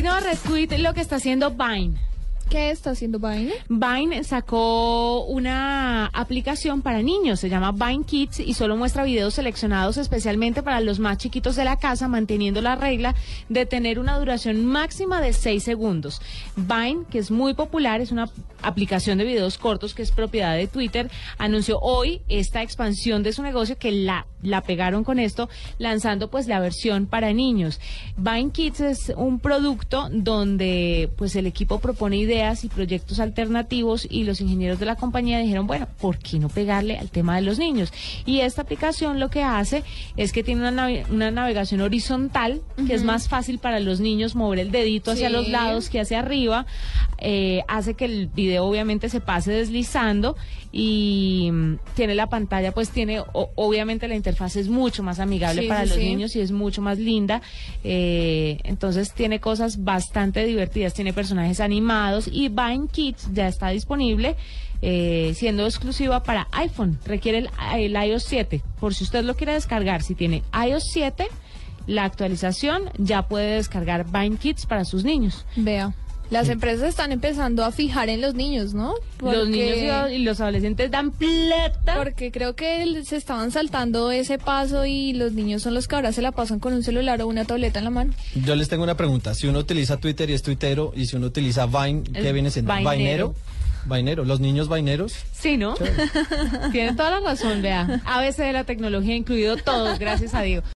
digno de lo que está haciendo Vine. ¿Qué está haciendo Vine? Vine sacó una aplicación para niños, se llama Vine Kids y solo muestra videos seleccionados especialmente para los más chiquitos de la casa, manteniendo la regla de tener una duración máxima de 6 segundos. Vine, que es muy popular, es una aplicación de videos cortos que es propiedad de Twitter, anunció hoy esta expansión de su negocio que la, la pegaron con esto, lanzando pues la versión para niños. Vine Kids es un producto donde pues el equipo propone ideas y proyectos alternativos y los ingenieros de la compañía dijeron, bueno, ¿por qué no pegarle al tema de los niños? Y esta aplicación lo que hace es que tiene una, una navegación horizontal, que es más fácil para los niños mover el dedito hacia Sí. los lados que hacia arriba, eh, hace que el video obviamente se pase deslizando y mm, tiene la pantalla, pues tiene, o- obviamente la interfaz es mucho más amigable Sí, para sí, los niños y es mucho más linda. eh, entonces tiene cosas bastante divertidas, tiene personajes animados y Vine Kids ya está disponible. eh, siendo exclusiva para iPhone, requiere el, el iOS 7. Por si usted lo quiere descargar, si tiene iOS 7, la actualización ya puede descargar Vine Kids para sus niños. Vea. Las empresas están empezando a fijar en los niños, ¿no? Los niños y los- adolescentes dan plata. Porque creo que se estaban saltando ese paso y los niños son los que ahora se la pasan con un celular o una tableta en la mano. Yo les tengo una pregunta. Si uno utiliza Twitter y es tuitero, y si uno utiliza Vine, ¿qué viene siendo? vainero. Vainero. Vainero. Los niños vaineros. Sí, ¿no? Tienen toda la razón, vea. ABC de la tecnología incluido todos, gracias a Dios.